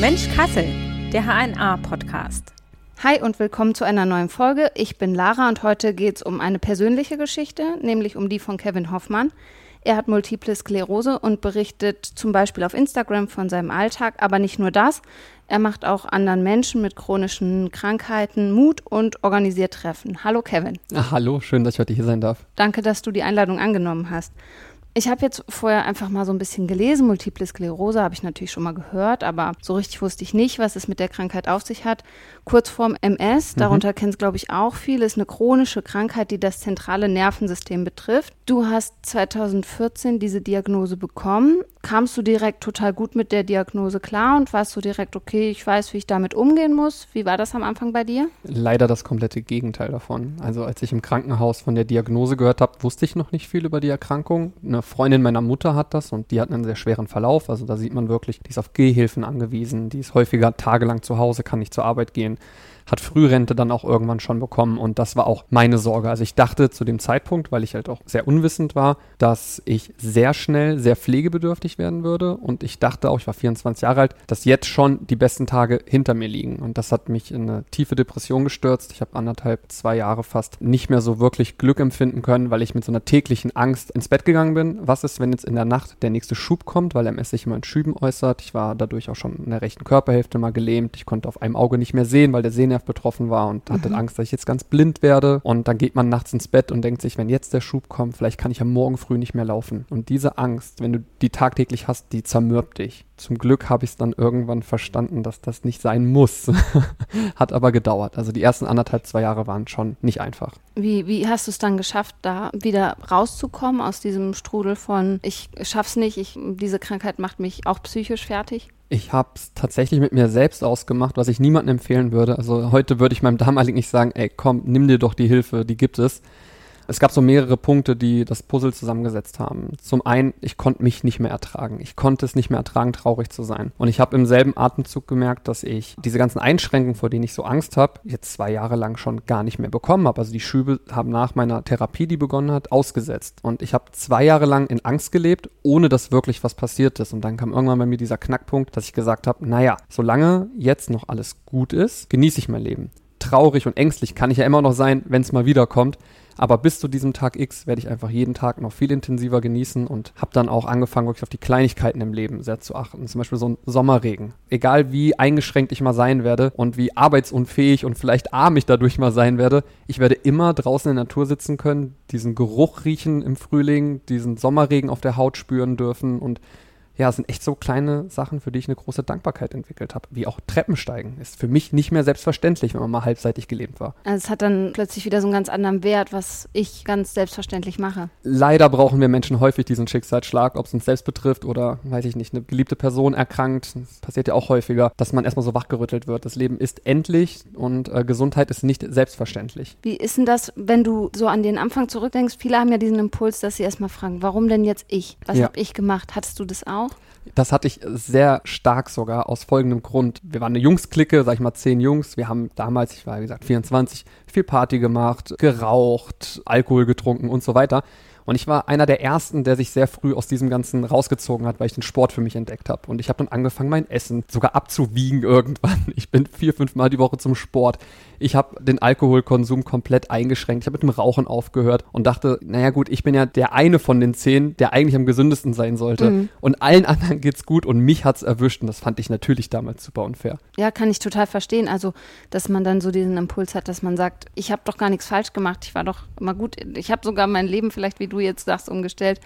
Mensch Kassel, der HNA-Podcast. Hi und willkommen zu einer neuen Folge. Ich bin Lara und heute geht es um eine persönliche Geschichte, nämlich um die von Kevin Hoffmann. Er hat multiple Sklerose und berichtet zum Beispiel auf Instagram von seinem Alltag, aber nicht nur das. Er macht auch anderen Menschen mit chronischen Krankheiten Mut und organisiert Treffen. Hallo Kevin. Ach, hallo, schön, dass ich heute hier sein darf. Danke, dass du die Einladung angenommen hast. Ich habe jetzt vorher einfach mal so ein bisschen gelesen. Multiple Sklerose habe ich natürlich schon mal gehört, aber so richtig wusste ich nicht, was es mit der Krankheit auf sich hat. Kurzform MS, mhm. darunter mhm. kennen es, glaube ich, auch viele, ist eine chronische Krankheit, die das zentrale Nervensystem betrifft. Du hast 2014 diese Diagnose bekommen. Kamst du direkt total gut mit der Diagnose klar und warst du direkt, okay, ich weiß, wie ich damit umgehen muss? Wie war das am Anfang bei dir? Leider das komplette Gegenteil davon. Also als ich im Krankenhaus von der Diagnose gehört habe, wusste ich noch nicht viel über die Erkrankung. Eine Freundin meiner Mutter hat das und die hat einen sehr schweren Verlauf. Also da sieht man wirklich, die ist auf Gehhilfen angewiesen, die ist häufiger tagelang zu Hause, kann nicht zur Arbeit gehen hat Frührente dann auch irgendwann schon bekommen und das war auch meine Sorge. Also ich dachte zu dem Zeitpunkt, weil ich halt auch sehr unwissend war, dass ich sehr schnell sehr pflegebedürftig werden würde und ich dachte auch, ich war 24 Jahre alt, dass jetzt schon die besten Tage hinter mir liegen und das hat mich in eine tiefe Depression gestürzt. Ich habe anderthalb, zwei Jahre fast nicht mehr so wirklich Glück empfinden können, weil ich mit so einer täglichen Angst ins Bett gegangen bin. Was ist, wenn jetzt in der Nacht der nächste Schub kommt, weil MS sich immer in Schüben äußert. Ich war dadurch auch schon in der rechten Körperhälfte mal gelähmt. Ich konnte auf einem Auge nicht mehr sehen, weil der Sehnerv Nerv betroffen war und hatte mhm. Angst, dass ich jetzt ganz blind werde. Und dann geht man nachts ins Bett und denkt sich, wenn jetzt der Schub kommt, vielleicht kann ich ja morgen früh nicht mehr laufen. Und diese Angst, wenn du die tagtäglich hast, die zermürbt dich. Zum Glück habe ich es dann irgendwann verstanden, dass das nicht sein muss. Hat aber gedauert. Also die ersten anderthalb, zwei Jahre waren schon nicht einfach. Wie, wie hast du es dann geschafft, da wieder rauszukommen aus diesem Strudel von ich schaff's nicht, ich, diese Krankheit macht mich auch psychisch fertig? Ich habe es tatsächlich mit mir selbst ausgemacht, was ich niemandem empfehlen würde. Also heute würde ich meinem damaligen nicht sagen, ey, komm, nimm dir doch die Hilfe, die gibt es es gab so mehrere Punkte, die das Puzzle zusammengesetzt haben. Zum einen, ich konnte mich nicht mehr ertragen. Ich konnte es nicht mehr ertragen, traurig zu sein. Und ich habe im selben Atemzug gemerkt, dass ich diese ganzen Einschränkungen, vor denen ich so Angst habe, jetzt zwei Jahre lang schon gar nicht mehr bekommen habe. Also die Schübe haben nach meiner Therapie, die begonnen hat, ausgesetzt. Und ich habe zwei Jahre lang in Angst gelebt, ohne dass wirklich was passiert ist. Und dann kam irgendwann bei mir dieser Knackpunkt, dass ich gesagt habe, naja, solange jetzt noch alles gut ist, genieße ich mein Leben. Traurig und ängstlich kann ich ja immer noch sein, wenn es mal wiederkommt. Aber bis zu diesem Tag X werde ich einfach jeden Tag noch viel intensiver genießen und habe dann auch angefangen, wirklich auf die Kleinigkeiten im Leben sehr zu achten. Zum Beispiel so ein Sommerregen. Egal wie eingeschränkt ich mal sein werde und wie arbeitsunfähig und vielleicht arm ich dadurch mal sein werde, ich werde immer draußen in der Natur sitzen können, diesen Geruch riechen im Frühling, diesen Sommerregen auf der Haut spüren dürfen und ja, es sind echt so kleine Sachen, für die ich eine große Dankbarkeit entwickelt habe. Wie auch Treppensteigen. Ist für mich nicht mehr selbstverständlich, wenn man mal halbseitig gelähmt war. Also es hat dann plötzlich wieder so einen ganz anderen Wert, was ich ganz selbstverständlich mache. Leider brauchen wir Menschen häufig diesen Schicksalsschlag, ob es uns selbst betrifft oder, weiß ich nicht, eine geliebte Person erkrankt. Das passiert ja auch häufiger, dass man erstmal so wachgerüttelt wird. Das Leben ist endlich und äh, Gesundheit ist nicht selbstverständlich. Wie ist denn das, wenn du so an den Anfang zurückdenkst? Viele haben ja diesen Impuls, dass sie erstmal fragen, warum denn jetzt ich? Was ja. habe ich gemacht? Hattest du das auch? Das hatte ich sehr stark sogar aus folgendem Grund. Wir waren eine Jungsklicke, sag ich mal zehn Jungs. Wir haben damals, ich war wie gesagt 24, viel Party gemacht, geraucht, Alkohol getrunken und so weiter. Und ich war einer der ersten, der sich sehr früh aus diesem Ganzen rausgezogen hat, weil ich den Sport für mich entdeckt habe. Und ich habe dann angefangen, mein Essen sogar abzuwiegen irgendwann. Ich bin vier, fünf Mal die Woche zum Sport. Ich habe den Alkoholkonsum komplett eingeschränkt. Ich habe mit dem Rauchen aufgehört und dachte, naja gut, ich bin ja der eine von den zehn, der eigentlich am gesündesten sein sollte. Mhm. Und allen anderen geht's gut und mich hat's erwischt. Und das fand ich natürlich damals super unfair. Ja, kann ich total verstehen. Also, dass man dann so diesen Impuls hat, dass man sagt, ich habe doch gar nichts falsch gemacht. Ich war doch immer gut. Ich habe sogar mein Leben vielleicht, wie du jetzt sagst, umgestellt.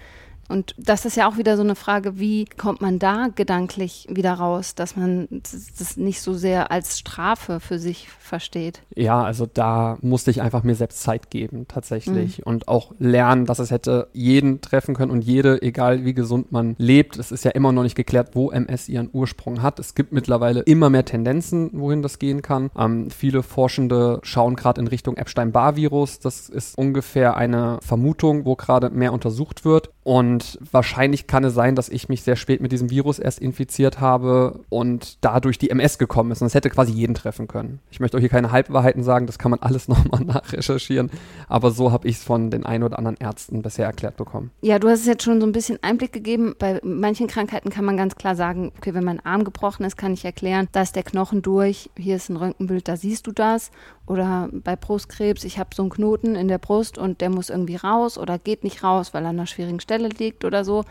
Und das ist ja auch wieder so eine Frage, wie kommt man da gedanklich wieder raus, dass man das nicht so sehr als Strafe für sich versteht? Ja, also da musste ich einfach mir selbst Zeit geben, tatsächlich. Mhm. Und auch lernen, dass es hätte jeden treffen können und jede, egal wie gesund man lebt. Es ist ja immer noch nicht geklärt, wo MS ihren Ursprung hat. Es gibt mittlerweile immer mehr Tendenzen, wohin das gehen kann. Ähm, viele Forschende schauen gerade in Richtung Epstein-Barr-Virus. Das ist ungefähr eine Vermutung, wo gerade mehr untersucht wird. Und Und wahrscheinlich kann es sein, dass ich mich sehr spät mit diesem Virus erst infiziert habe und dadurch die MS gekommen ist. Und es hätte quasi jeden treffen können. Ich möchte euch hier keine Halbwahrheiten sagen, das kann man alles nochmal nachrecherchieren. Aber so habe ich es von den ein oder anderen Ärzten bisher erklärt bekommen. Ja, du hast es jetzt schon so ein bisschen Einblick gegeben. Bei manchen Krankheiten kann man ganz klar sagen, okay, wenn mein Arm gebrochen ist, kann ich erklären, da ist der Knochen durch, hier ist ein Röntgenbild, da siehst du das. Oder bei Brustkrebs, ich habe so einen Knoten in der Brust und der muss irgendwie raus oder geht nicht raus, weil er an einer schwierigen Stelle liegt oder so.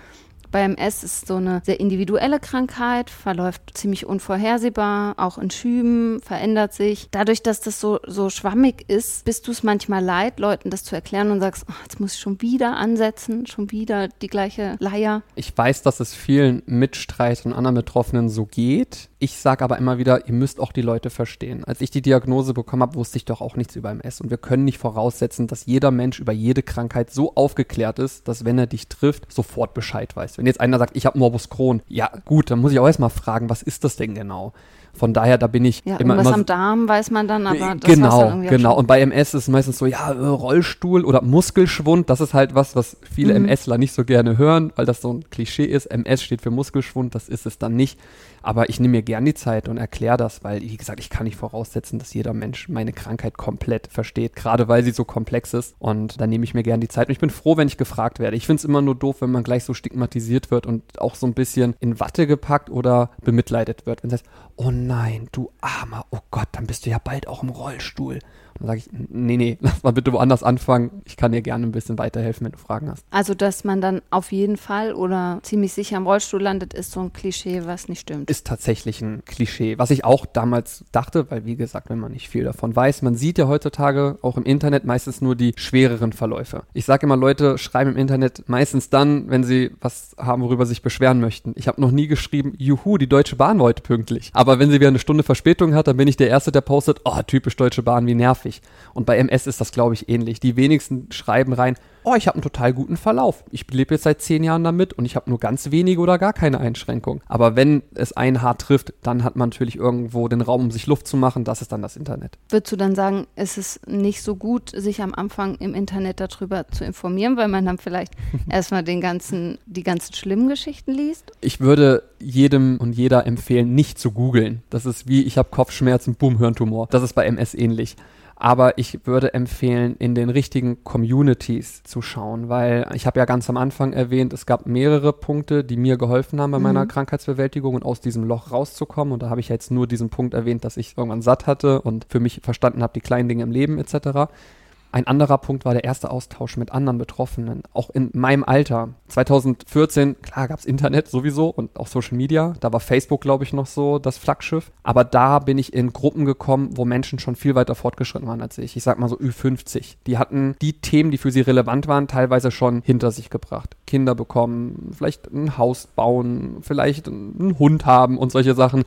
Bei MS ist so eine sehr individuelle Krankheit, verläuft ziemlich unvorhersehbar, auch in Schüben, verändert sich. Dadurch, dass das so, so schwammig ist, bist du es manchmal leid, Leuten das zu erklären und sagst, oh, jetzt muss ich schon wieder ansetzen, schon wieder die gleiche Leier. Ich weiß, dass es vielen Mitstreitern und anderen Betroffenen so geht. Ich sage aber immer wieder, ihr müsst auch die Leute verstehen. Als ich die Diagnose bekommen habe, wusste ich doch auch nichts über MS. Und wir können nicht voraussetzen, dass jeder Mensch über jede Krankheit so aufgeklärt ist, dass wenn er dich trifft, sofort Bescheid weiß. Wenn jetzt einer sagt, ich habe Morbus Crohn, ja gut, dann muss ich auch erstmal fragen, was ist das denn genau? Von daher, da bin ich ja, immer, was immer am Darm weiß man dann, aber das genau, dann genau. Und bei MS ist es meistens so, ja, äh, Rollstuhl oder Muskelschwund. Das ist halt was, was viele Mhm. MSler nicht so gerne hören, weil das so ein Klischee ist. MS steht für Muskelschwund, das ist es dann nicht. Aber ich nehme mir gern die Zeit und erkläre das, weil, wie gesagt, ich kann nicht voraussetzen, dass jeder Mensch meine Krankheit komplett versteht, gerade weil sie so komplex ist. Und da nehme ich mir gern die Zeit. Und ich bin froh, wenn ich gefragt werde. Ich finde es immer nur doof, wenn man gleich so stigmatisiert wird und auch so ein bisschen in Watte gepackt oder bemitleidet wird. Wenn es heißt, oh nein, du Armer, oh Gott, dann bist du ja bald auch im Rollstuhl. Dann sage ich, nee, nee, lass mal bitte woanders anfangen. Ich kann dir gerne ein bisschen weiterhelfen, wenn du Fragen hast. Also, dass man dann auf jeden Fall oder ziemlich sicher im Rollstuhl landet, ist so ein Klischee, was nicht stimmt. Ist tatsächlich ein Klischee, was ich auch damals dachte, weil wie gesagt, wenn man nicht viel davon weiß, man sieht ja heutzutage auch im Internet meistens nur die schwereren Verläufe. Ich sage immer, Leute schreiben im Internet meistens dann, wenn sie was haben, worüber sie sich beschweren möchten. Ich habe noch nie geschrieben, juhu, die Deutsche Bahn war heute pünktlich. Aber wenn sie wieder eine Stunde Verspätung hat, dann bin ich der Erste, der postet, oh, typisch Deutsche Bahn, wie nervig. Und bei MS ist das, glaube ich, ähnlich. Die wenigsten schreiben rein, oh, ich habe einen total guten Verlauf. Ich lebe jetzt seit zehn Jahren damit und ich habe nur ganz wenige oder gar keine Einschränkung. Aber wenn es einen hart trifft, dann hat man natürlich irgendwo den Raum, um sich Luft zu machen. Das ist dann das Internet. Würdest du dann sagen, ist es nicht so gut, sich am Anfang im Internet darüber zu informieren, weil man dann vielleicht erstmal den ganzen, die ganzen schlimmen Geschichten liest? Ich würde jedem und jeder empfehlen, nicht zu googeln. Das ist wie, ich habe Kopfschmerzen, boom, Hirntumor. Das ist bei MS ähnlich. Aber ich würde empfehlen, in den richtigen Communities zu schauen, weil ich habe ja ganz am Anfang erwähnt, es gab mehrere Punkte, die mir geholfen haben bei Mhm. meiner Krankheitsbewältigung und aus diesem Loch rauszukommen. Und da habe ich jetzt nur diesen Punkt erwähnt, dass ich irgendwann satt hatte und für mich verstanden habe, die kleinen Dinge im Leben etc. Ein anderer Punkt war der erste Austausch mit anderen Betroffenen, auch in meinem Alter. 2014, klar, gab's Internet sowieso und auch Social Media. Da war Facebook, glaube ich, noch so das Flaggschiff. Aber da bin ich in Gruppen gekommen, wo Menschen schon viel weiter fortgeschritten waren als ich. Ich sag mal so Ü50. Die hatten die Themen, die für sie relevant waren, teilweise schon hinter sich gebracht. Kinder bekommen, vielleicht ein Haus bauen, vielleicht einen Hund haben und solche Sachen.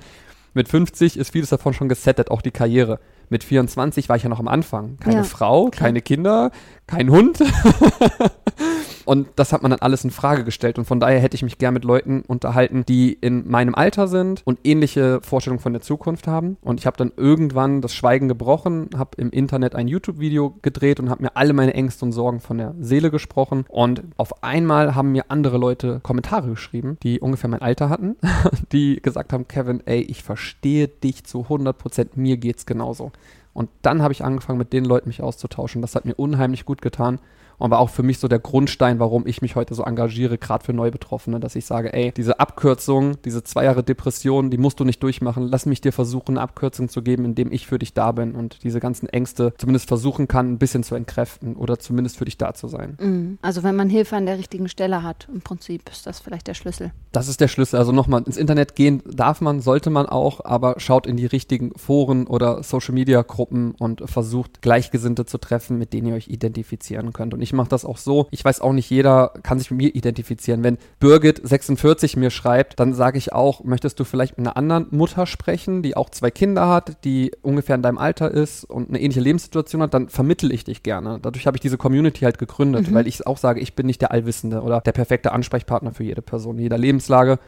Mit 50 ist vieles davon schon gesettet, auch die Karriere. Mit 24 war ich ja noch am Anfang. Keine Ja, Frau, keine Kinder, kein Hund. und das hat man dann alles in Frage gestellt. Und von daher hätte ich mich gern mit Leuten unterhalten, die in meinem Alter sind und ähnliche Vorstellungen von der Zukunft haben. Und ich habe dann irgendwann das Schweigen gebrochen, habe im Internet ein YouTube-Video gedreht und habe mir alle meine Ängste und Sorgen von der Seele gesprochen. Und auf einmal haben mir andere Leute Kommentare geschrieben, die ungefähr mein Alter hatten, die gesagt haben, Kevin, ey, ich verstehe dich zu 100 Prozent, mir geht's genauso. Und dann habe ich angefangen, mit den Leuten mich auszutauschen. Das hat mir unheimlich gut getan und war auch für mich so der Grundstein, warum ich mich heute so engagiere, gerade für Neubetroffene, dass ich sage, ey, diese Abkürzung, diese zwei Jahre Depression, die musst du nicht durchmachen. Lass mich dir versuchen, eine Abkürzung zu geben, indem ich für dich da bin und diese ganzen Ängste zumindest versuchen kann, ein bisschen zu entkräften oder zumindest für dich da zu sein. Mhm. Also wenn man Hilfe an der richtigen Stelle hat, im Prinzip ist das vielleicht der Schlüssel. Das ist der Schlüssel. Also nochmal, ins Internet gehen darf man, sollte man auch, aber schaut in die richtigen Foren oder Social Media Gruppen und versucht Gleichgesinnte zu treffen, mit denen ihr euch identifizieren könnt. Und ich mache das auch so. Ich weiß auch nicht, jeder kann sich mit mir identifizieren. Wenn Birgit 46 mir schreibt, dann sage ich auch, möchtest du vielleicht mit einer anderen Mutter sprechen, die auch zwei Kinder hat, die ungefähr in deinem Alter ist und eine ähnliche Lebenssituation hat, dann vermittel ich dich gerne. Dadurch habe ich diese Community halt gegründet, weil ich auch sage, ich bin nicht der Allwissende oder der perfekte Ansprechpartner für jede Person, in jeder Lebenslage.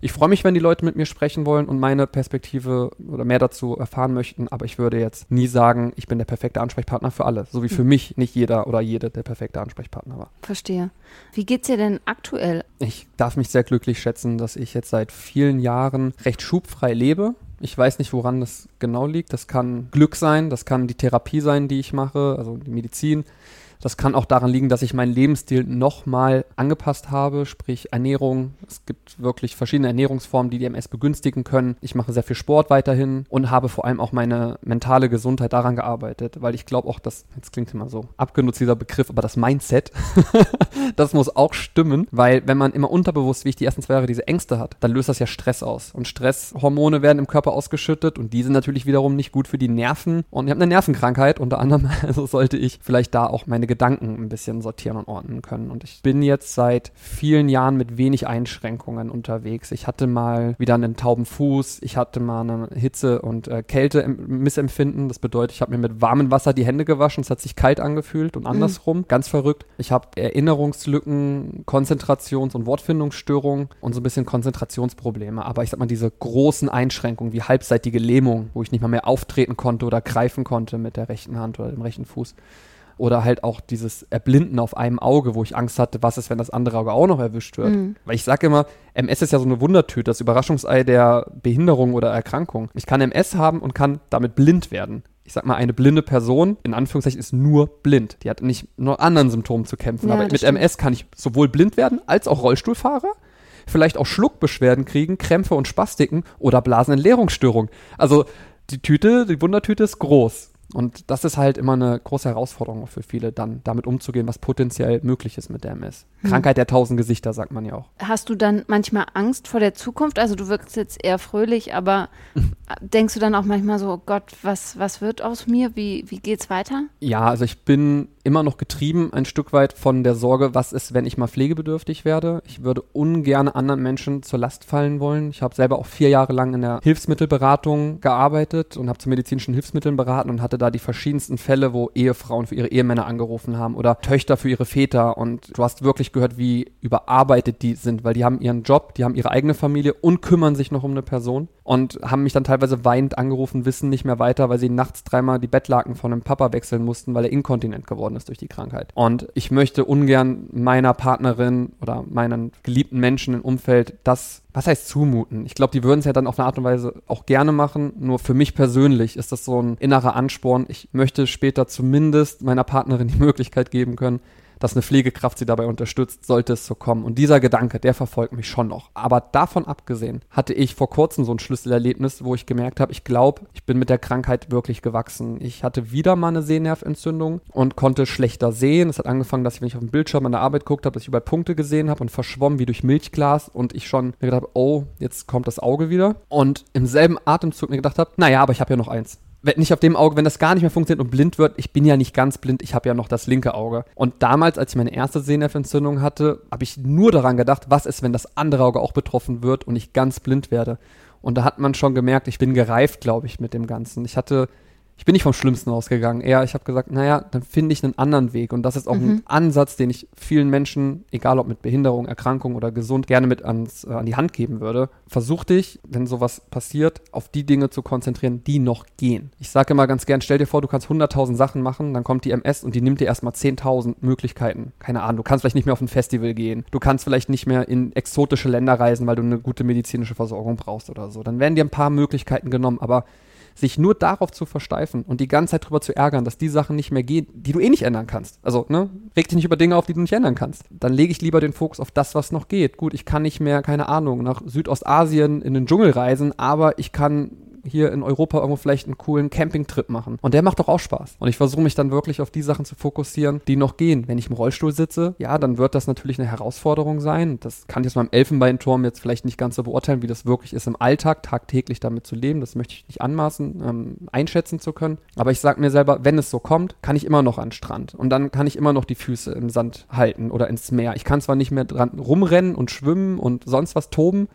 Ich freue mich, wenn die Leute mit mir sprechen wollen und meine Perspektive oder mehr dazu erfahren möchten, aber ich würde jetzt nie sagen, ich bin der perfekte Ansprechpartner für alle, so wie für mhm. mich nicht jeder oder jede der perfekte Ansprechpartner war. Verstehe. Wie geht's dir denn aktuell? Ich darf mich sehr glücklich schätzen, dass ich jetzt seit vielen Jahren recht schubfrei lebe. Ich weiß nicht, woran das genau liegt. Das kann Glück sein, das kann die Therapie sein, die ich mache, also die Medizin. Das kann auch daran liegen, dass ich meinen Lebensstil nochmal angepasst habe, sprich Ernährung. Es gibt wirklich verschiedene Ernährungsformen, die die MS begünstigen können. Ich mache sehr viel Sport weiterhin und habe vor allem auch meine mentale Gesundheit daran gearbeitet, weil ich glaube auch, dass, jetzt klingt immer so abgenutzt dieser Begriff, aber das Mindset, das muss auch stimmen, weil wenn man immer unterbewusst, wie ich die ersten zwei Jahre, diese Ängste hat, dann löst das ja Stress aus. Und Stresshormone werden im Körper ausgeschüttet und die sind natürlich wiederum nicht gut für die Nerven. Und ich habe eine Nervenkrankheit, unter anderem, also sollte ich vielleicht da auch meine Gedanken ein bisschen sortieren und ordnen können. Und ich bin jetzt seit vielen Jahren mit wenig Einschränkungen unterwegs. Ich hatte mal wieder einen tauben Fuß, ich hatte mal eine Hitze- und äh, Kälte-Missempfinden. Das bedeutet, ich habe mir mit warmem Wasser die Hände gewaschen, es hat sich kalt angefühlt und mhm. andersrum. Mhm. Ganz verrückt. Ich habe Erinnerungslücken, Konzentrations- und Wortfindungsstörungen und so ein bisschen Konzentrationsprobleme. Aber ich sag mal, diese großen Einschränkungen wie halbseitige Lähmung, wo ich nicht mal mehr auftreten konnte oder greifen konnte mit der rechten Hand oder dem rechten Fuß oder halt auch dieses Erblinden auf einem Auge, wo ich Angst hatte, was ist, wenn das andere Auge auch noch erwischt wird. Mhm. Weil ich sage immer, MS ist ja so eine Wundertüte, das Überraschungsei der Behinderung oder Erkrankung. Ich kann MS haben und kann damit blind werden. Ich sag mal, eine blinde Person, in Anführungszeichen, ist nur blind. Die hat nicht nur anderen Symptomen zu kämpfen. Ja, aber mit stimmt. MS kann ich sowohl blind werden als auch Rollstuhlfahrer vielleicht auch Schluckbeschwerden kriegen, Krämpfe und Spastiken oder Blasenentleerungsstörungen. Also die Tüte, die Wundertüte ist groß. Und das ist halt immer eine große Herausforderung für viele, dann damit umzugehen, was potenziell möglich ist mit der MS. Hm. Krankheit der tausend Gesichter, sagt man ja auch. Hast du dann manchmal Angst vor der Zukunft? Also du wirkst jetzt eher fröhlich, aber denkst du dann auch manchmal so, oh Gott, was, was wird aus mir? Wie, wie geht's weiter? Ja, also ich bin immer noch getrieben ein Stück weit von der Sorge, was ist, wenn ich mal pflegebedürftig werde. Ich würde ungern anderen Menschen zur Last fallen wollen. Ich habe selber auch vier Jahre lang in der Hilfsmittelberatung gearbeitet und habe zu medizinischen Hilfsmitteln beraten und hatte da die verschiedensten Fälle, wo Ehefrauen für ihre Ehemänner angerufen haben oder Töchter für ihre Väter und du hast wirklich gehört, wie überarbeitet die sind, weil die haben ihren Job, die haben ihre eigene Familie und kümmern sich noch um eine Person und haben mich dann teilweise weinend angerufen, wissen nicht mehr weiter, weil sie nachts dreimal die Bettlaken von einem Papa wechseln mussten, weil er inkontinent geworden ist durch die Krankheit. Und ich möchte ungern meiner Partnerin oder meinen geliebten Menschen im Umfeld das, was heißt zumuten? Ich glaube, die würden es ja dann auf eine Art und Weise auch gerne machen. Nur für mich persönlich ist das so ein innerer Ansporn. Ich möchte später zumindest meiner Partnerin die Möglichkeit geben können, dass eine Pflegekraft sie dabei unterstützt, sollte es so kommen. Und dieser Gedanke, der verfolgt mich schon noch. Aber davon abgesehen hatte ich vor kurzem so ein Schlüsselerlebnis, wo ich gemerkt habe, ich glaube, ich bin mit der Krankheit wirklich gewachsen. Ich hatte wieder mal eine Sehnerventzündung und konnte schlechter sehen. Es hat angefangen, dass ich, wenn ich auf dem Bildschirm an der Arbeit geguckt habe, dass ich überall Punkte gesehen habe und verschwommen wie durch Milchglas und ich schon mir gedacht habe, oh, jetzt kommt das Auge wieder. Und im selben Atemzug mir gedacht habe, naja, aber ich habe ja noch eins wenn nicht auf dem Auge, wenn das gar nicht mehr funktioniert und blind wird, ich bin ja nicht ganz blind, ich habe ja noch das linke Auge. Und damals, als ich meine erste Sehnerventzündung hatte, habe ich nur daran gedacht, was ist, wenn das andere Auge auch betroffen wird und ich ganz blind werde. Und da hat man schon gemerkt, ich bin gereift, glaube ich, mit dem Ganzen. Ich hatte ich bin nicht vom Schlimmsten ausgegangen. Eher, ich habe gesagt, naja, dann finde ich einen anderen Weg. Und das ist auch mhm. ein Ansatz, den ich vielen Menschen, egal ob mit Behinderung, Erkrankung oder gesund, gerne mit ans, äh, an die Hand geben würde. Versuch dich, wenn sowas passiert, auf die Dinge zu konzentrieren, die noch gehen. Ich sage immer ganz gern, stell dir vor, du kannst 100.000 Sachen machen, dann kommt die MS und die nimmt dir erstmal 10.000 Möglichkeiten. Keine Ahnung, du kannst vielleicht nicht mehr auf ein Festival gehen. Du kannst vielleicht nicht mehr in exotische Länder reisen, weil du eine gute medizinische Versorgung brauchst oder so. Dann werden dir ein paar Möglichkeiten genommen, aber sich nur darauf zu versteifen und die ganze Zeit darüber zu ärgern, dass die Sachen nicht mehr gehen, die du eh nicht ändern kannst. Also, ne, reg dich nicht über Dinge auf, die du nicht ändern kannst. Dann lege ich lieber den Fokus auf das, was noch geht. Gut, ich kann nicht mehr, keine Ahnung, nach Südostasien in den Dschungel reisen, aber ich kann hier in Europa irgendwo vielleicht einen coolen Campingtrip machen. Und der macht doch auch Spaß. Und ich versuche mich dann wirklich auf die Sachen zu fokussieren, die noch gehen. Wenn ich im Rollstuhl sitze, ja, dann wird das natürlich eine Herausforderung sein. Das kann ich jetzt beim Elfenbeinturm jetzt vielleicht nicht ganz so beurteilen, wie das wirklich ist im Alltag, tagtäglich damit zu leben. Das möchte ich nicht anmaßen, ähm, einschätzen zu können. Aber ich sage mir selber, wenn es so kommt, kann ich immer noch an den Strand. Und dann kann ich immer noch die Füße im Sand halten oder ins Meer. Ich kann zwar nicht mehr dran rumrennen und schwimmen und sonst was toben,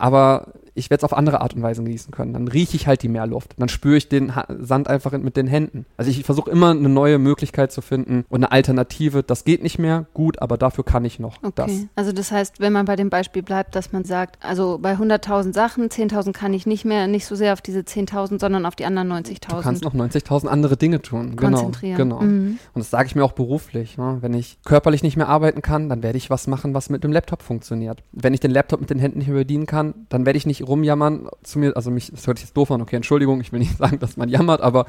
aber ich werde es auf andere Art und Weise genießen können. Dann rieche ich halt die Meerluft. Dann spüre ich den ha Sand einfach mit den Händen. Also ich versuche immer eine neue Möglichkeit zu finden und eine Alternative. Das geht nicht mehr, gut, aber dafür kann ich noch Okay. das. Also das heißt, wenn man bei dem Beispiel bleibt, dass man sagt, also bei 100.000 Sachen, 10.000 kann ich nicht mehr, nicht so sehr auf diese 10.000, sondern auf die anderen Du 90.000 kannst noch 90.000 andere Dinge tun. Genau, konzentrieren. genau. Mhm. Und das sage ich mir auch beruflich. Ne? Wenn ich körperlich nicht mehr arbeiten kann, dann werde ich was machen, was mit dem Laptop funktioniert. Wenn ich den Laptop mit den Händen nicht mehr bedienen kann, dann werde ich nicht rumjammern zu mir, also mich, das hört sich jetzt doof an, okay, Entschuldigung, ich will nicht sagen, dass man jammert, aber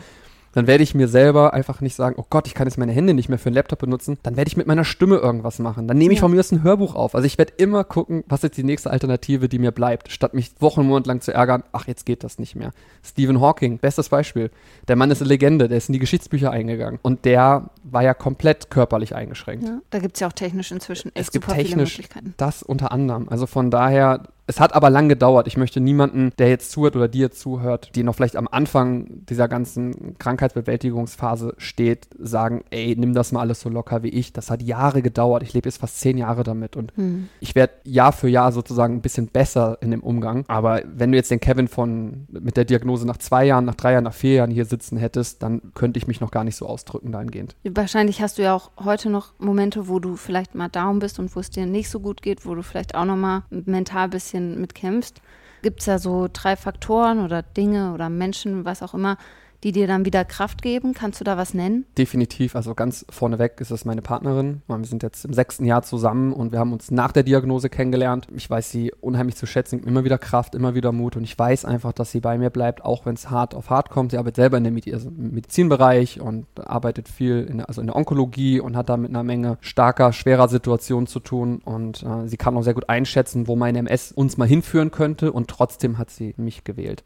dann werde ich mir selber einfach nicht sagen, oh Gott, ich kann jetzt meine Hände nicht mehr für einen Laptop benutzen. Dann werde ich mit meiner Stimme irgendwas machen. Dann nehme ich Ja. von mir aus ein Hörbuch auf. Also ich werde immer gucken, was ist die nächste Alternative, die mir bleibt, statt mich Wochen, Monat lang zu ärgern, ach, jetzt geht das nicht mehr. Stephen Hawking, bestes Beispiel. Der Mann ist eine Legende, der ist in die Geschichtsbücher eingegangen. Und der war ja komplett körperlich eingeschränkt. Ja, da gibt es ja auch technisch inzwischen echt Es gibt super viele technisch Möglichkeiten. das unter anderem. Also von daher, es hat aber lang gedauert. Ich möchte niemanden, der jetzt zuhört oder dir zuhört, die noch vielleicht am Anfang dieser ganzen Krankheitsbewältigungsphase steht, sagen, ey, nimm das mal alles so locker wie ich. Das hat Jahre gedauert. Ich lebe jetzt fast zehn Jahre damit und Hm. ich werde Jahr für Jahr sozusagen ein bisschen besser in dem Umgang. Aber wenn du jetzt den Kevin von mit der Diagnose nach zwei Jahren, nach drei Jahren, nach vier Jahren hier sitzen hättest, dann könnte ich mich noch gar nicht so ausdrücken dahingehend. Wahrscheinlich hast du ja auch heute noch Momente, wo du vielleicht mal down bist und wo es dir nicht so gut geht, wo du vielleicht auch noch mal mental ein bisschen mitkämpfst. Gibt es da so drei Faktoren oder Dinge oder Menschen, was auch immer, die dir dann wieder Kraft geben? Kannst du da was nennen? Definitiv, also ganz vorneweg ist es meine Partnerin. Wir sind jetzt im sechsten Jahr zusammen und wir haben uns nach der Diagnose kennengelernt. Ich weiß sie unheimlich zu schätzen, immer wieder Kraft, immer wieder Mut und ich weiß einfach, dass sie bei mir bleibt, auch wenn es hart auf hart kommt. Sie arbeitet selber in der Medi also im Medizinbereich und arbeitet viel in der, also in der Onkologie und hat da mit einer Menge starker, schwerer Situationen zu tun und äh, sie kann auch sehr gut einschätzen, wo meine MS uns mal hinführen könnte und trotzdem hat sie mich gewählt.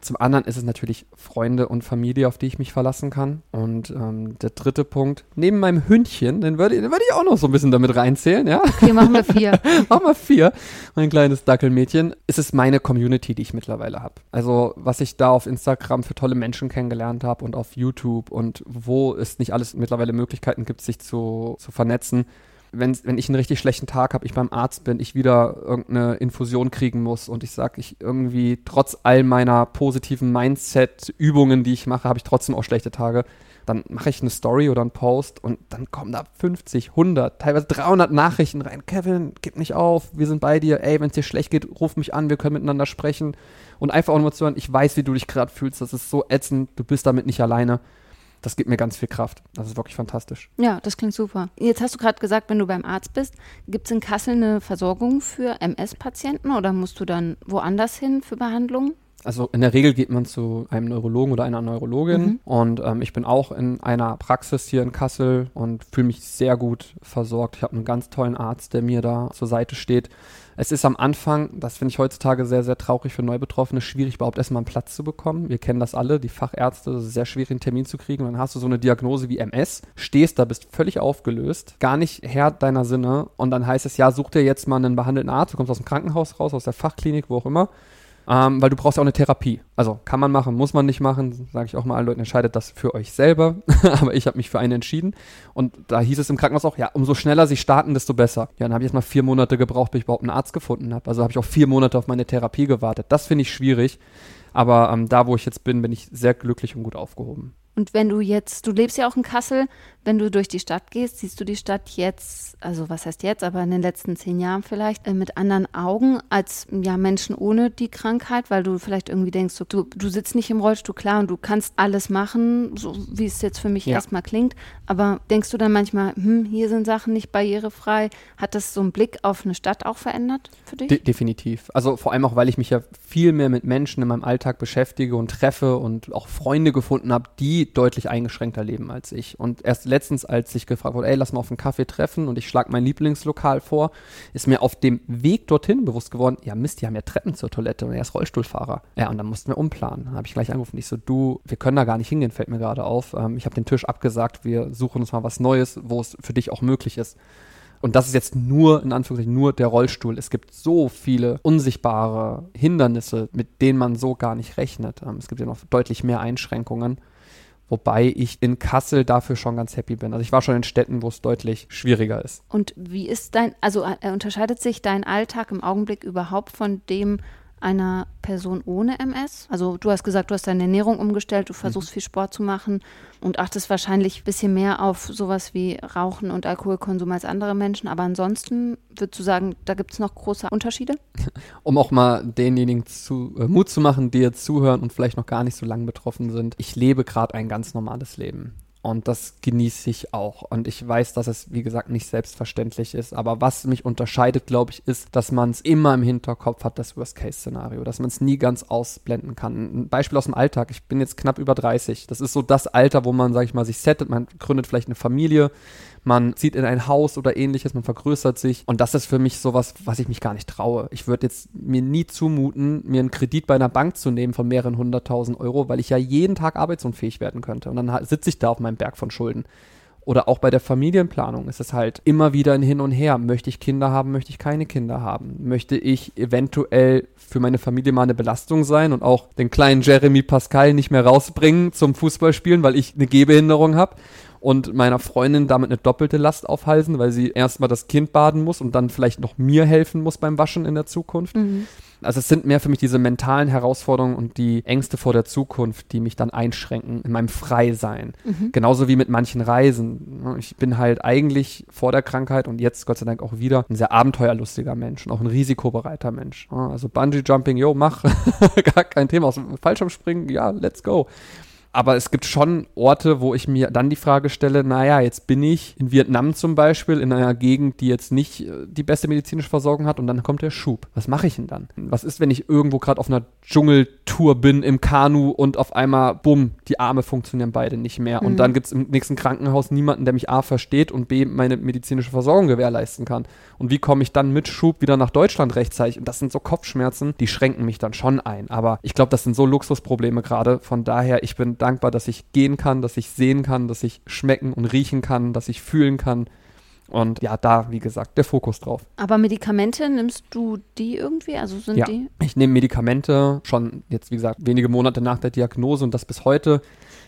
Zum anderen ist es natürlich Freunde und Familie, auf die ich mich verlassen kann. Und ähm, der dritte Punkt, neben meinem Hündchen, den würde, den würde ich auch noch so ein bisschen damit reinzählen, ja. Okay, machen wir vier. Mach mal vier, mein kleines Dackelmädchen. ist Es meine Community, die ich mittlerweile habe. Also, was ich da auf Instagram für tolle Menschen kennengelernt habe und auf YouTube und wo es nicht alles mittlerweile Möglichkeiten gibt, sich zu, zu vernetzen. Wenn, wenn ich einen richtig schlechten Tag habe, ich beim Arzt bin, ich wieder irgendeine Infusion kriegen muss und ich sage, ich irgendwie trotz all meiner positiven Mindset-Übungen, die ich mache, habe ich trotzdem auch schlechte Tage, dann mache ich eine Story oder einen Post und dann kommen da 50, 100, teilweise 300 Nachrichten rein. Kevin, gib nicht auf, wir sind bei dir. Ey, wenn es dir schlecht geht, ruf mich an, wir können miteinander sprechen. Und einfach auch nur zu hören, ich weiß, wie du dich gerade fühlst, das ist so ätzend, du bist damit nicht alleine. Das gibt mir ganz viel Kraft. Das ist wirklich fantastisch. Ja, das klingt super. Jetzt hast du gerade gesagt, wenn du beim Arzt bist, gibt es in Kassel eine Versorgung für MS-Patienten oder musst du dann woanders hin für Behandlung? Also in der Regel geht man zu einem Neurologen oder einer Neurologin Mhm. und ähm, ich bin auch in einer Praxis hier in Kassel und fühle mich sehr gut versorgt. Ich habe einen ganz tollen Arzt, der mir da zur Seite steht. Es ist am Anfang, das finde ich heutzutage sehr, sehr traurig für Neubetroffene, schwierig überhaupt erstmal einen Platz zu bekommen. Wir kennen das alle, die Fachärzte, ist sehr schwierig, einen Termin zu kriegen. Und dann hast du so eine Diagnose wie MS, stehst da, bist völlig aufgelöst, gar nicht Herr deiner Sinne. Und dann heißt es, ja, such dir jetzt mal einen behandelnden Arzt, du kommst aus dem Krankenhaus raus, aus der Fachklinik, wo auch immer. Ähm, weil du brauchst ja auch eine Therapie. Also kann man machen, muss man nicht machen, sage ich auch mal allen Leuten, entscheidet das für euch selber. Aber ich habe mich für eine entschieden. Und da hieß es im Krankenhaus auch, ja, umso schneller sie starten, desto besser. Ja, dann habe ich jetzt mal vier Monate gebraucht, bis ich überhaupt einen Arzt gefunden habe. Also habe ich auch vier Monate auf meine Therapie gewartet. Das finde ich schwierig. Aber ähm, da, wo ich jetzt bin, bin ich sehr glücklich und gut aufgehoben. Und wenn du jetzt, du lebst ja auch in Kassel, wenn du durch die Stadt gehst, siehst du die Stadt jetzt, also was heißt jetzt, aber in den letzten zehn Jahren vielleicht, äh, mit anderen Augen als ja Menschen ohne die Krankheit, weil du vielleicht irgendwie denkst, du, du sitzt nicht im Rollstuhl, klar, und du kannst alles machen, so wie es jetzt für mich Ja. erstmal klingt, aber denkst du dann manchmal, hm, hier sind Sachen nicht barrierefrei, hat das so einen Blick auf eine Stadt auch verändert für dich? De definitiv. Also vor allem auch, weil ich mich ja viel mehr mit Menschen in meinem Alltag beschäftige und treffe und auch Freunde gefunden habe, die deutlich eingeschränkter leben als ich. Und erst letztens, als ich gefragt wurde, ey, lass mal auf einen Kaffee treffen und ich schlage mein Lieblingslokal vor, ist mir auf dem Weg dorthin bewusst geworden, ja Mist, die haben ja Treppen zur Toilette und er ist Rollstuhlfahrer. Ja, und dann mussten wir umplanen. Dann habe ich gleich angerufen. Ich so, du, wir können da gar nicht hingehen, fällt mir gerade auf. Ähm, ich habe den Tisch abgesagt, wir suchen uns mal was Neues, wo es für dich auch möglich ist. Und das ist jetzt nur, in Anführungszeichen, nur der Rollstuhl. Es gibt so viele unsichtbare Hindernisse, mit denen man so gar nicht rechnet. Ähm, es gibt ja noch deutlich mehr Einschränkungen. Wobei ich in Kassel dafür schon ganz happy bin. Also ich war schon in Städten, wo es deutlich schwieriger ist. Und wie ist dein, also äh, unterscheidet sich dein Alltag im Augenblick überhaupt von dem einer Person ohne MS? Also du hast gesagt, du hast deine Ernährung umgestellt, du versuchst mhm. viel Sport zu machen und achtest wahrscheinlich ein bisschen mehr auf sowas wie Rauchen und Alkoholkonsum als andere Menschen. Aber ansonsten würdest du sagen, da gibt es noch große Unterschiede? Um auch mal denjenigen zu, äh, Mut zu machen, die jetzt zuhören und vielleicht noch gar nicht so lange betroffen sind. Ich lebe gerade ein ganz normales Leben. Und das genieße ich auch. Und ich weiß, dass es, wie gesagt, nicht selbstverständlich ist. Aber was mich unterscheidet, glaube ich, ist, dass man es immer im Hinterkopf hat, das Worst-Case-Szenario. Dass man es nie ganz ausblenden kann. Ein Beispiel aus dem Alltag. Ich bin jetzt knapp über 30. Das ist so das Alter, wo man, sage ich mal, sich settet. Man gründet vielleicht eine Familie man zieht in ein Haus oder ähnliches, man vergrößert sich. Und das ist für mich sowas, was ich mich gar nicht traue. Ich würde jetzt mir nie zumuten, mir einen Kredit bei einer Bank zu nehmen von mehreren hunderttausend Euro, weil ich ja jeden Tag arbeitsunfähig werden könnte. Und dann sitze ich da auf meinem Berg von Schulden. Oder auch bei der Familienplanung ist es halt immer wieder ein Hin und Her. Möchte ich Kinder haben, möchte ich keine Kinder haben? Möchte ich eventuell für meine Familie mal eine Belastung sein und auch den kleinen Jeremy Pascal nicht mehr rausbringen zum Fußballspielen, weil ich eine Gehbehinderung habe? Und meiner Freundin damit eine doppelte Last aufhalsen, weil sie erstmal das Kind baden muss und dann vielleicht noch mir helfen muss beim Waschen in der Zukunft. Mhm. Also es sind mehr für mich diese mentalen Herausforderungen und die Ängste vor der Zukunft, die mich dann einschränken in meinem Freisein. Mhm. Genauso wie mit manchen Reisen. Ich bin halt eigentlich vor der Krankheit und jetzt Gott sei Dank auch wieder ein sehr abenteuerlustiger Mensch und auch ein risikobereiter Mensch. Also Bungee Jumping, yo, mach, gar kein Thema. Aus dem Fallschirmspringen, ja, let's go. Aber es gibt schon Orte, wo ich mir dann die Frage stelle, naja, jetzt bin ich in Vietnam zum Beispiel, in einer Gegend, die jetzt nicht äh, die beste medizinische Versorgung hat und dann kommt der Schub. Was mache ich denn dann? Was ist, wenn ich irgendwo gerade auf einer Dschungeltour bin im Kanu und auf einmal, bumm, die Arme funktionieren beide nicht mehr. Mhm. Und dann gibt es im nächsten Krankenhaus niemanden, der mich A versteht und B meine medizinische Versorgung gewährleisten kann. Und wie komme ich dann mit Schub wieder nach Deutschland rechtzeitig? Und das sind so Kopfschmerzen, die schränken mich dann schon ein. Aber ich glaube, das sind so Luxusprobleme gerade. Von daher, ich bin dankbar, dass ich gehen kann, dass ich sehen kann, dass ich schmecken und riechen kann, dass ich fühlen kann. Und ja, da, wie gesagt, der Fokus drauf. Aber Medikamente, nimmst du die irgendwie? Also sind ja, die? Ich nehme Medikamente schon jetzt, wie gesagt, wenige Monate nach der Diagnose und das bis heute.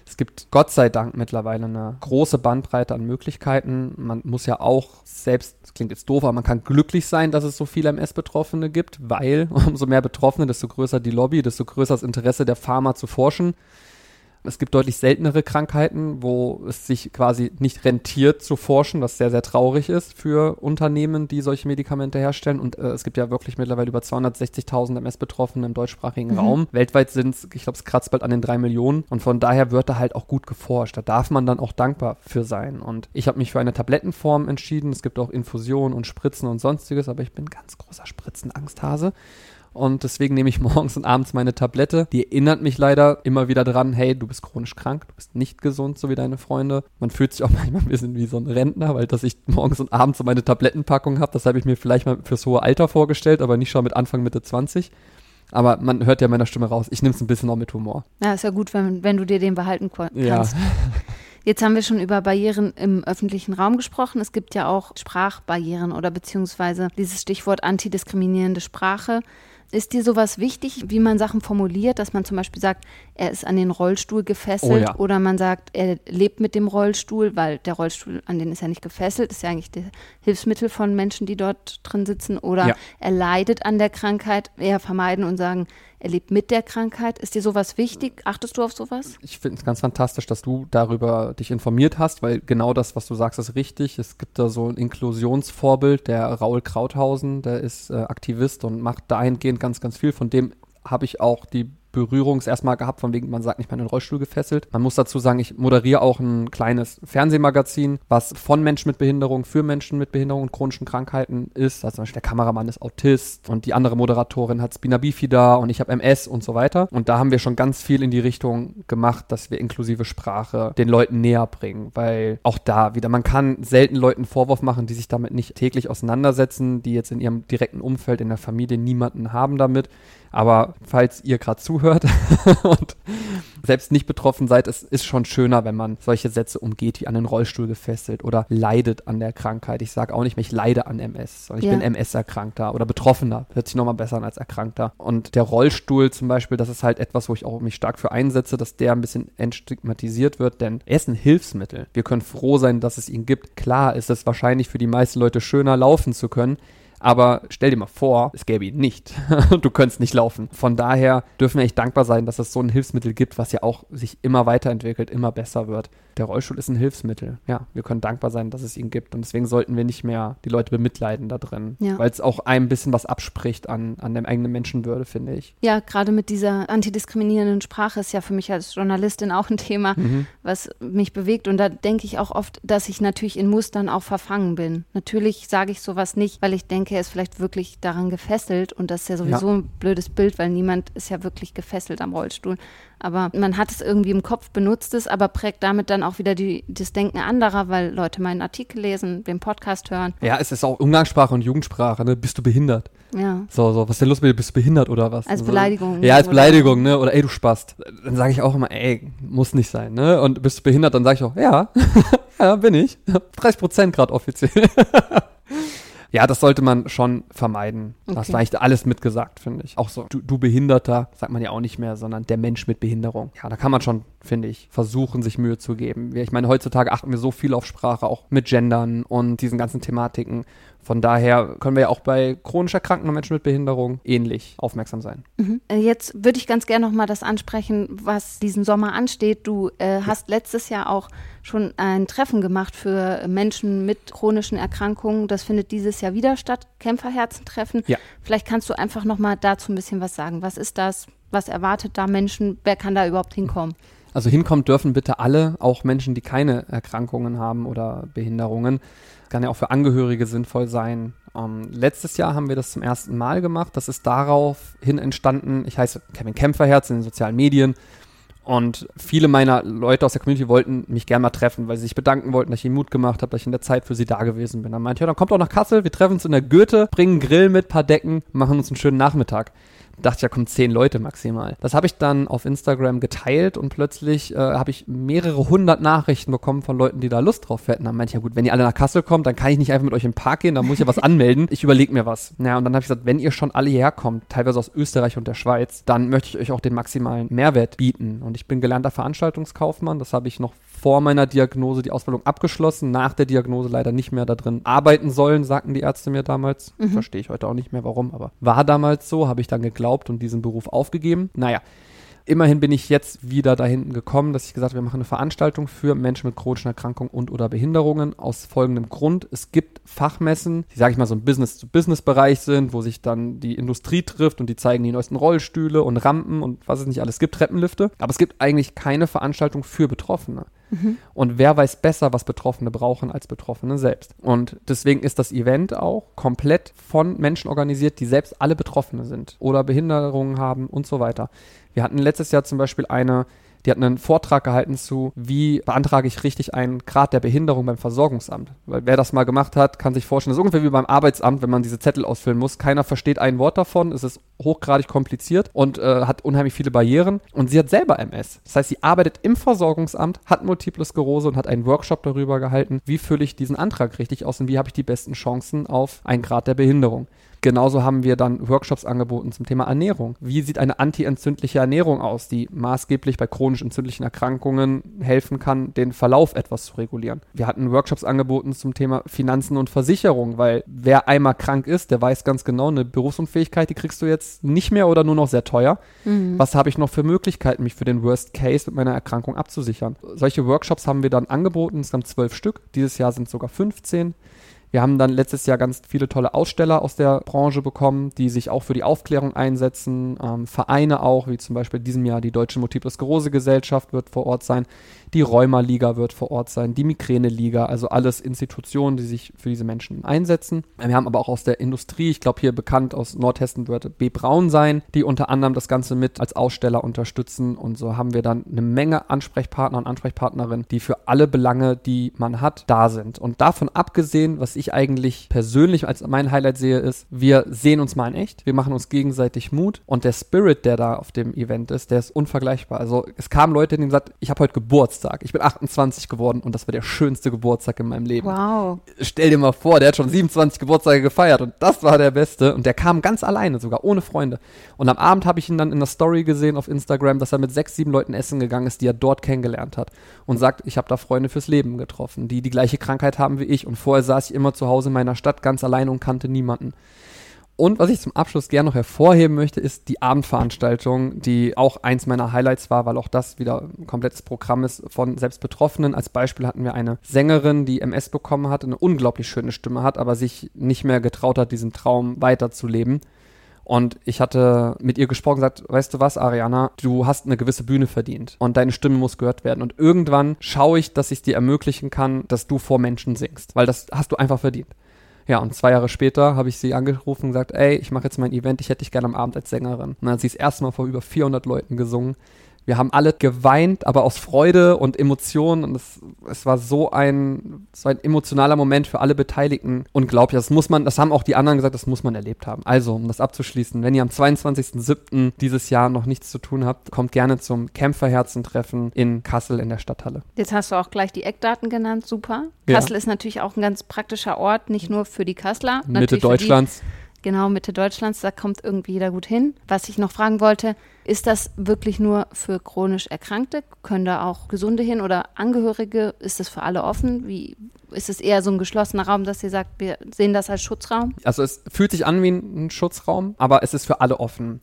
Es gibt Gott sei Dank mittlerweile eine große Bandbreite an Möglichkeiten. Man muss ja auch selbst, das klingt jetzt doof, aber man kann glücklich sein, dass es so viele MS-Betroffene gibt, weil umso mehr Betroffene, desto größer die Lobby, desto größer das Interesse der Pharma zu forschen. Es gibt deutlich seltenere Krankheiten, wo es sich quasi nicht rentiert zu forschen, was sehr, sehr traurig ist für Unternehmen, die solche Medikamente herstellen. Und äh, es gibt ja wirklich mittlerweile über 260.000 MS-Betroffene im deutschsprachigen mhm. Raum. Weltweit sind es, ich glaube, es kratzt bald an den drei Millionen. Und von daher wird da halt auch gut geforscht. Da darf man dann auch dankbar für sein. Und ich habe mich für eine Tablettenform entschieden. Es gibt auch Infusionen und Spritzen und sonstiges, aber ich bin ganz großer Spritzenangsthase. Und deswegen nehme ich morgens und abends meine Tablette. Die erinnert mich leider immer wieder dran, hey, du bist chronisch krank, du bist nicht gesund, so wie deine Freunde. Man fühlt sich auch manchmal ein bisschen wie so ein Rentner, weil dass ich morgens und abends so meine Tablettenpackung habe, das habe ich mir vielleicht mal fürs hohe Alter vorgestellt, aber nicht schon mit Anfang, Mitte 20. Aber man hört ja meiner Stimme raus, ich nehme es ein bisschen auch mit Humor. Ja, ist ja gut, wenn, wenn du dir den behalten kannst. Ja. Jetzt haben wir schon über Barrieren im öffentlichen Raum gesprochen. Es gibt ja auch Sprachbarrieren oder beziehungsweise dieses Stichwort antidiskriminierende Sprache. Ist dir sowas wichtig, wie man Sachen formuliert, dass man zum Beispiel sagt, er ist an den Rollstuhl gefesselt oh ja. oder man sagt, er lebt mit dem Rollstuhl, weil der Rollstuhl, an den ist er nicht gefesselt, ist ja eigentlich das Hilfsmittel von Menschen, die dort drin sitzen oder ja. er leidet an der Krankheit, eher vermeiden und sagen, er lebt mit der Krankheit. Ist dir sowas wichtig? Achtest du auf sowas? Ich finde es ganz fantastisch, dass du darüber dich informiert hast, weil genau das, was du sagst, ist richtig. Es gibt da so ein Inklusionsvorbild, der Raul Krauthausen, der ist äh, Aktivist und macht dahingehend ganz, ganz viel. Von dem habe ich auch die Berührungs erstmal gehabt, von wegen, man sagt nicht mehr in den Rollstuhl gefesselt. Man muss dazu sagen, ich moderiere auch ein kleines Fernsehmagazin, was von Menschen mit Behinderung für Menschen mit Behinderung und chronischen Krankheiten ist. Also zum Beispiel der Kameramann ist Autist und die andere Moderatorin hat Spina Bifida und ich habe MS und so weiter. Und da haben wir schon ganz viel in die Richtung gemacht, dass wir inklusive Sprache den Leuten näher bringen, weil auch da wieder, man kann selten Leuten Vorwurf machen, die sich damit nicht täglich auseinandersetzen, die jetzt in ihrem direkten Umfeld, in der Familie niemanden haben damit. Aber falls ihr gerade zuhört und selbst nicht betroffen seid, es ist schon schöner, wenn man solche Sätze umgeht, wie an den Rollstuhl gefesselt oder leidet an der Krankheit. Ich sage auch nicht mehr, ich leide an MS, sondern ich ja. bin MS-Erkrankter oder Betroffener. Hört sich nochmal besser an als Erkrankter. Und der Rollstuhl zum Beispiel, das ist halt etwas, wo ich auch mich stark für einsetze, dass der ein bisschen entstigmatisiert wird, denn er ist ein Hilfsmittel. Wir können froh sein, dass es ihn gibt. Klar ist es wahrscheinlich für die meisten Leute schöner, laufen zu können, Aber stell dir mal vor, es gäbe ihn nicht. du könntest nicht laufen. Von daher dürfen wir echt dankbar sein, dass es so ein Hilfsmittel gibt, was ja auch sich immer weiterentwickelt, immer besser wird. Der Rollstuhl ist ein Hilfsmittel. Ja, wir können dankbar sein, dass es ihn gibt. Und deswegen sollten wir nicht mehr die Leute bemitleiden da drin. Ja. Weil es auch ein bisschen was abspricht an, an der eigenen Menschenwürde, finde ich. Ja, gerade mit dieser antidiskriminierenden Sprache ist ja für mich als Journalistin auch ein Thema, mhm. was mich bewegt. Und da denke ich auch oft, dass ich natürlich in Mustern auch verfangen bin. Natürlich sage ich sowas nicht, weil ich denke, er ist vielleicht wirklich daran gefesselt. Und das ist ja sowieso ja. ein blödes Bild, weil niemand ist ja wirklich gefesselt am Rollstuhl. Aber man hat es irgendwie im Kopf, benutzt es, aber prägt damit dann auch wieder die, das Denken anderer, weil Leute meinen Artikel lesen, den Podcast hören. Ja, es ist auch Umgangssprache und Jugendsprache, ne? Bist du behindert? Ja. So, so, was ist denn los mit dir? Bist du behindert oder was? Als Beleidigung. Ja, als Beleidigung, ne? Oder ey, du spast. Dann sage ich auch immer, ey, muss nicht sein, ne? Und bist du behindert, dann sage ich auch, ja, ja, bin ich. 30 Prozent gerade offiziell. Ja, das sollte man schon vermeiden. Okay. Das war eigentlich alles mitgesagt, finde ich. Auch so, du, du, Behinderter, sagt man ja auch nicht mehr, sondern der Mensch mit Behinderung. Ja, da kann man schon, finde ich, versuchen, sich Mühe zu geben. Ich meine, heutzutage achten wir so viel auf Sprache, auch mit Gendern und diesen ganzen Thematiken. Von daher können wir ja auch bei chronisch erkrankten Menschen mit Behinderung ähnlich aufmerksam sein. Mhm. Äh, jetzt würde ich ganz gerne nochmal das ansprechen, was diesen Sommer ansteht. Du äh, hast letztes Jahr auch schon ein Treffen gemacht für Menschen mit chronischen Erkrankungen. Das findet dieses Jahr wieder statt, Kämpferherzentreffen. Ja. Vielleicht kannst du einfach nochmal dazu ein bisschen was sagen. Was ist das? Was erwartet da Menschen? Wer kann da überhaupt hinkommen? Also hinkommen dürfen bitte alle, auch Menschen, die keine Erkrankungen haben oder Behinderungen kann ja auch für Angehörige sinnvoll sein. Ähm, letztes Jahr haben wir das zum ersten Mal gemacht. Das ist daraufhin entstanden. Ich heiße Kevin Kämpferherz in den sozialen Medien. Und viele meiner Leute aus der Community wollten mich gerne mal treffen, weil sie sich bedanken wollten, dass ich ihnen Mut gemacht habe, dass ich in der Zeit für sie da gewesen bin. Dann meinte ich, ja, dann kommt auch nach Kassel, wir treffen uns in der Goethe, bringen einen Grill mit, paar Decken, machen uns einen schönen Nachmittag dachte ja, kommen zehn Leute maximal. Das habe ich dann auf Instagram geteilt und plötzlich äh, habe ich mehrere hundert Nachrichten bekommen von Leuten, die da Lust drauf hätten. Dann meinte ich, ja gut, wenn ihr alle nach Kassel kommt, dann kann ich nicht einfach mit euch im Park gehen, dann muss ich ja was anmelden. Ich überlege mir was. Ja, und dann habe ich gesagt, wenn ihr schon alle hierher kommt, teilweise aus Österreich und der Schweiz, dann möchte ich euch auch den maximalen Mehrwert bieten. Und ich bin gelernter Veranstaltungskaufmann, das habe ich noch vor meiner Diagnose die Ausbildung abgeschlossen, nach der Diagnose leider nicht mehr da drin arbeiten sollen, sagten die Ärzte mir damals. Mhm. Verstehe ich heute auch nicht mehr warum, aber war damals so, habe ich dann geglaubt und diesen Beruf aufgegeben. Naja, immerhin bin ich jetzt wieder dahin gekommen, dass ich gesagt habe, wir machen eine Veranstaltung für Menschen mit chronischen Erkrankungen und oder Behinderungen aus folgendem Grund. Es gibt Fachmessen, die, sage ich mal, so ein Business-to-Business-Bereich sind, wo sich dann die Industrie trifft und die zeigen die neuesten Rollstühle und Rampen und was es nicht alles gibt, Treppenlifte. Aber es gibt eigentlich keine Veranstaltung für Betroffene. Und wer weiß besser, was Betroffene brauchen, als Betroffene selbst. Und deswegen ist das Event auch komplett von Menschen organisiert, die selbst alle Betroffene sind oder Behinderungen haben und so weiter. Wir hatten letztes Jahr zum Beispiel eine die hat einen Vortrag gehalten zu, wie beantrage ich richtig einen Grad der Behinderung beim Versorgungsamt. Weil wer das mal gemacht hat, kann sich vorstellen, das ist ungefähr wie beim Arbeitsamt, wenn man diese Zettel ausfüllen muss. Keiner versteht ein Wort davon, es ist hochgradig kompliziert und äh, hat unheimlich viele Barrieren. Und sie hat selber MS. Das heißt, sie arbeitet im Versorgungsamt, hat Multiple Sklerose und hat einen Workshop darüber gehalten, wie fülle ich diesen Antrag richtig aus und wie habe ich die besten Chancen auf einen Grad der Behinderung. Genauso haben wir dann Workshops angeboten zum Thema Ernährung. Wie sieht eine antientzündliche Ernährung aus, die maßgeblich bei chronisch entzündlichen Erkrankungen helfen kann, den Verlauf etwas zu regulieren? Wir hatten Workshops angeboten zum Thema Finanzen und Versicherung, weil wer einmal krank ist, der weiß ganz genau, eine Berufsunfähigkeit, die kriegst du jetzt nicht mehr oder nur noch sehr teuer. Mhm. Was habe ich noch für Möglichkeiten, mich für den Worst Case mit meiner Erkrankung abzusichern? Solche Workshops haben wir dann angeboten, es sind zwölf Stück. Dieses Jahr sind es sogar 15. Wir haben dann letztes Jahr ganz viele tolle Aussteller aus der Branche bekommen, die sich auch für die Aufklärung einsetzen. Ähm, Vereine auch, wie zum Beispiel diesem Jahr die Deutsche Multiple Sklerose Gesellschaft wird vor Ort sein. Die Rheuma-Liga wird vor Ort sein, die Migräne-Liga, also alles Institutionen, die sich für diese Menschen einsetzen. Wir haben aber auch aus der Industrie, ich glaube hier bekannt aus Nordhessen wird B. Braun sein, die unter anderem das Ganze mit als Aussteller unterstützen. Und so haben wir dann eine Menge Ansprechpartner und Ansprechpartnerinnen, die für alle Belange, die man hat, da sind. Und davon abgesehen, was ich eigentlich persönlich als mein Highlight sehe, ist, wir sehen uns mal in echt, wir machen uns gegenseitig Mut und der Spirit, der da auf dem Event ist, der ist unvergleichbar. Also es kamen Leute, die gesagt, ich habe heute Geburtstag. Geburtstag. Ich bin 28 geworden und das war der schönste Geburtstag in meinem Leben. Wow. Stell dir mal vor, der hat schon 27 Geburtstage gefeiert und das war der beste. Und der kam ganz alleine, sogar ohne Freunde. Und am Abend habe ich ihn dann in der Story gesehen auf Instagram, dass er mit sechs, sieben Leuten essen gegangen ist, die er dort kennengelernt hat. Und sagt, ich habe da Freunde fürs Leben getroffen, die die gleiche Krankheit haben wie ich. Und vorher saß ich immer immer zu Hause in meiner Stadt ganz alleine und kannte niemanden. Und was ich zum Abschluss gerne noch hervorheben möchte, ist die Abendveranstaltung, die auch eins meiner Highlights war, weil auch das wieder ein komplettes Programm ist von Selbstbetroffenen. Als Beispiel hatten wir eine Sängerin, die MS bekommen hat, eine unglaublich schöne Stimme hat, aber sich nicht mehr getraut hat, diesen Traum weiterzuleben. Und ich hatte mit ihr gesprochen und gesagt, weißt du was, Ariana, du hast eine gewisse Bühne verdient und deine Stimme muss gehört werden. Und irgendwann schaue ich, dass ich es dir ermöglichen kann, dass du vor Menschen singst, weil das hast du einfach verdient. Ja, und zwei Jahre später habe ich sie angerufen und gesagt, ey, ich mache jetzt mein Event, ich hätte dich gerne am Abend als Sängerin. Und dann hat sie das erste Mal vor über 400 Leuten gesungen. Wir haben alle geweint, aber aus Freude und Emotionen. Und es, es war so ein, so ein emotionaler Moment für alle Beteiligten. Unglaublich. Das muss man, das haben auch die anderen gesagt, das muss man erlebt haben. Also, um das abzuschließen, wenn ihr am 22.07. dieses Jahr noch nichts zu tun habt, kommt gerne zum Kämpferherzentreffen in Kassel in der Stadthalle. Jetzt hast du auch gleich die Eckdaten genannt, super. Ja. Kassel ist natürlich auch ein ganz praktischer Ort, nicht nur für die Kassler. Mitte Deutschlands. Genau, Mitte Deutschlands, da kommt irgendwie jeder gut hin. Was ich noch fragen wollte, ist das wirklich nur für chronisch Erkrankte? Können da auch Gesunde hin oder Angehörige? Ist das für alle offen? Wie ist es eher so ein geschlossener Raum, dass ihr sagt, wir sehen das als Schutzraum? Also es fühlt sich an wie ein Schutzraum, aber es ist für alle offen.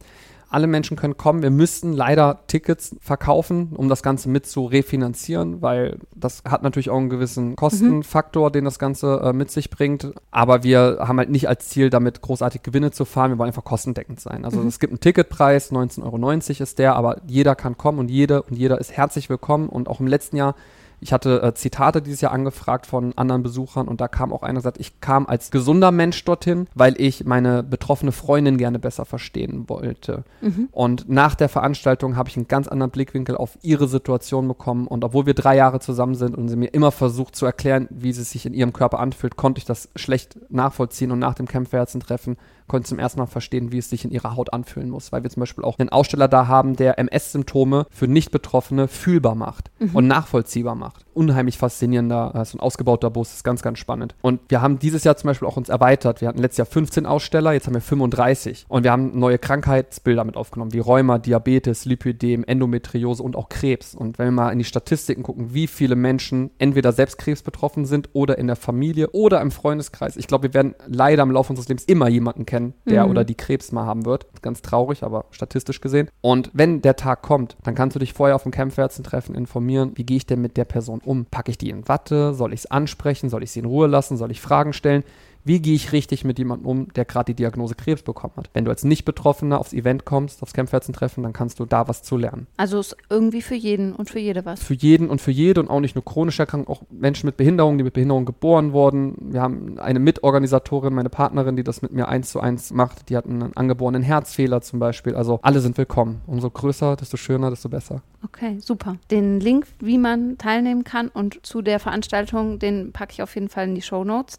Alle Menschen können kommen. Wir müssten leider Tickets verkaufen, um das Ganze mit zu refinanzieren, weil das hat natürlich auch einen gewissen Kostenfaktor, mhm. den das Ganze äh, mit sich bringt. Aber wir haben halt nicht als Ziel, damit großartig Gewinne zu fahren. Wir wollen einfach kostendeckend sein. Also mhm. es gibt einen Ticketpreis, 19,90 Euro ist der, aber jeder kann kommen und jede und jeder ist herzlich willkommen. Und auch im letzten Jahr ich hatte äh, Zitate dieses Jahr angefragt von anderen Besuchern und da kam auch einer gesagt, ich kam als gesunder Mensch dorthin, weil ich meine betroffene Freundin gerne besser verstehen wollte. Mhm. Und nach der Veranstaltung habe ich einen ganz anderen Blickwinkel auf ihre Situation bekommen und obwohl wir drei Jahre zusammen sind und sie mir immer versucht zu erklären, wie sie sich in ihrem Körper anfühlt, konnte ich das schlecht nachvollziehen und nach dem Kämpferherzentreffen konnte zum ersten Mal verstehen, wie es sich in ihrer Haut anfühlen muss, weil wir zum Beispiel auch einen Aussteller da haben, der MS-Symptome für Nicht-Betroffene fühlbar macht mhm. und nachvollziehbar macht. Unheimlich faszinierender, äh, so ein ausgebauter Bus, ist ganz, ganz spannend. Und wir haben dieses Jahr zum Beispiel auch uns erweitert. Wir hatten letztes Jahr 15 Aussteller, jetzt haben wir 35. Und wir haben neue Krankheitsbilder mit aufgenommen, wie Rheuma, Diabetes, Lipidem, Endometriose und auch Krebs. Und wenn wir mal in die Statistiken gucken, wie viele Menschen entweder selbst Krebs betroffen sind oder in der Familie oder im Freundeskreis. Ich glaube, wir werden leider im Laufe unseres Lebens immer jemanden kennen, kennen, der mhm. oder die Krebs mal haben wird. Ganz traurig, aber statistisch gesehen. Und wenn der Tag kommt, dann kannst du dich vorher auf dem Kämpferärztentreffen informieren, wie gehe ich denn mit der Person um? Packe ich die in Watte? Soll ich es ansprechen? Soll ich sie in Ruhe lassen? Soll ich Fragen stellen? Wie gehe ich richtig mit jemandem um, der gerade die Diagnose Krebs bekommen hat? Wenn du als Nicht-Betroffener aufs Event kommst, aufs Kämpferärztentreffen, dann kannst du da was zu lernen. Also ist irgendwie für jeden und für jede was? Für jeden und für jede und auch nicht nur chronisch erkrankt, auch Menschen mit Behinderung, die mit Behinderung geboren wurden. Wir haben eine Mitorganisatorin, meine Partnerin, die das mit mir eins zu eins macht. Die hat einen angeborenen Herzfehler zum Beispiel. Also alle sind willkommen. Umso größer, desto schöner, desto besser. Okay, super. Den Link, wie man teilnehmen kann und zu der Veranstaltung, den packe ich auf jeden Fall in die Show Notes.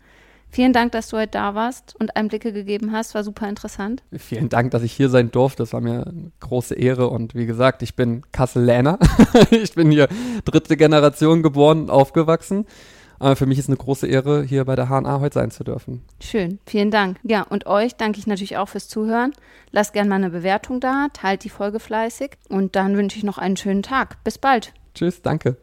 Vielen Dank, dass du heute da warst und Einblicke gegeben hast. War super interessant. Vielen Dank, dass ich hier sein durfte. Das war mir eine große Ehre. Und wie gesagt, ich bin Kasseläner. ich bin hier dritte Generation geboren und aufgewachsen. Aber für mich ist eine große Ehre, hier bei der HNA heute sein zu dürfen. Schön, vielen Dank. Ja, und euch danke ich natürlich auch fürs Zuhören. Lasst gerne mal eine Bewertung da, teilt die Folge fleißig und dann wünsche ich noch einen schönen Tag. Bis bald. Tschüss, danke.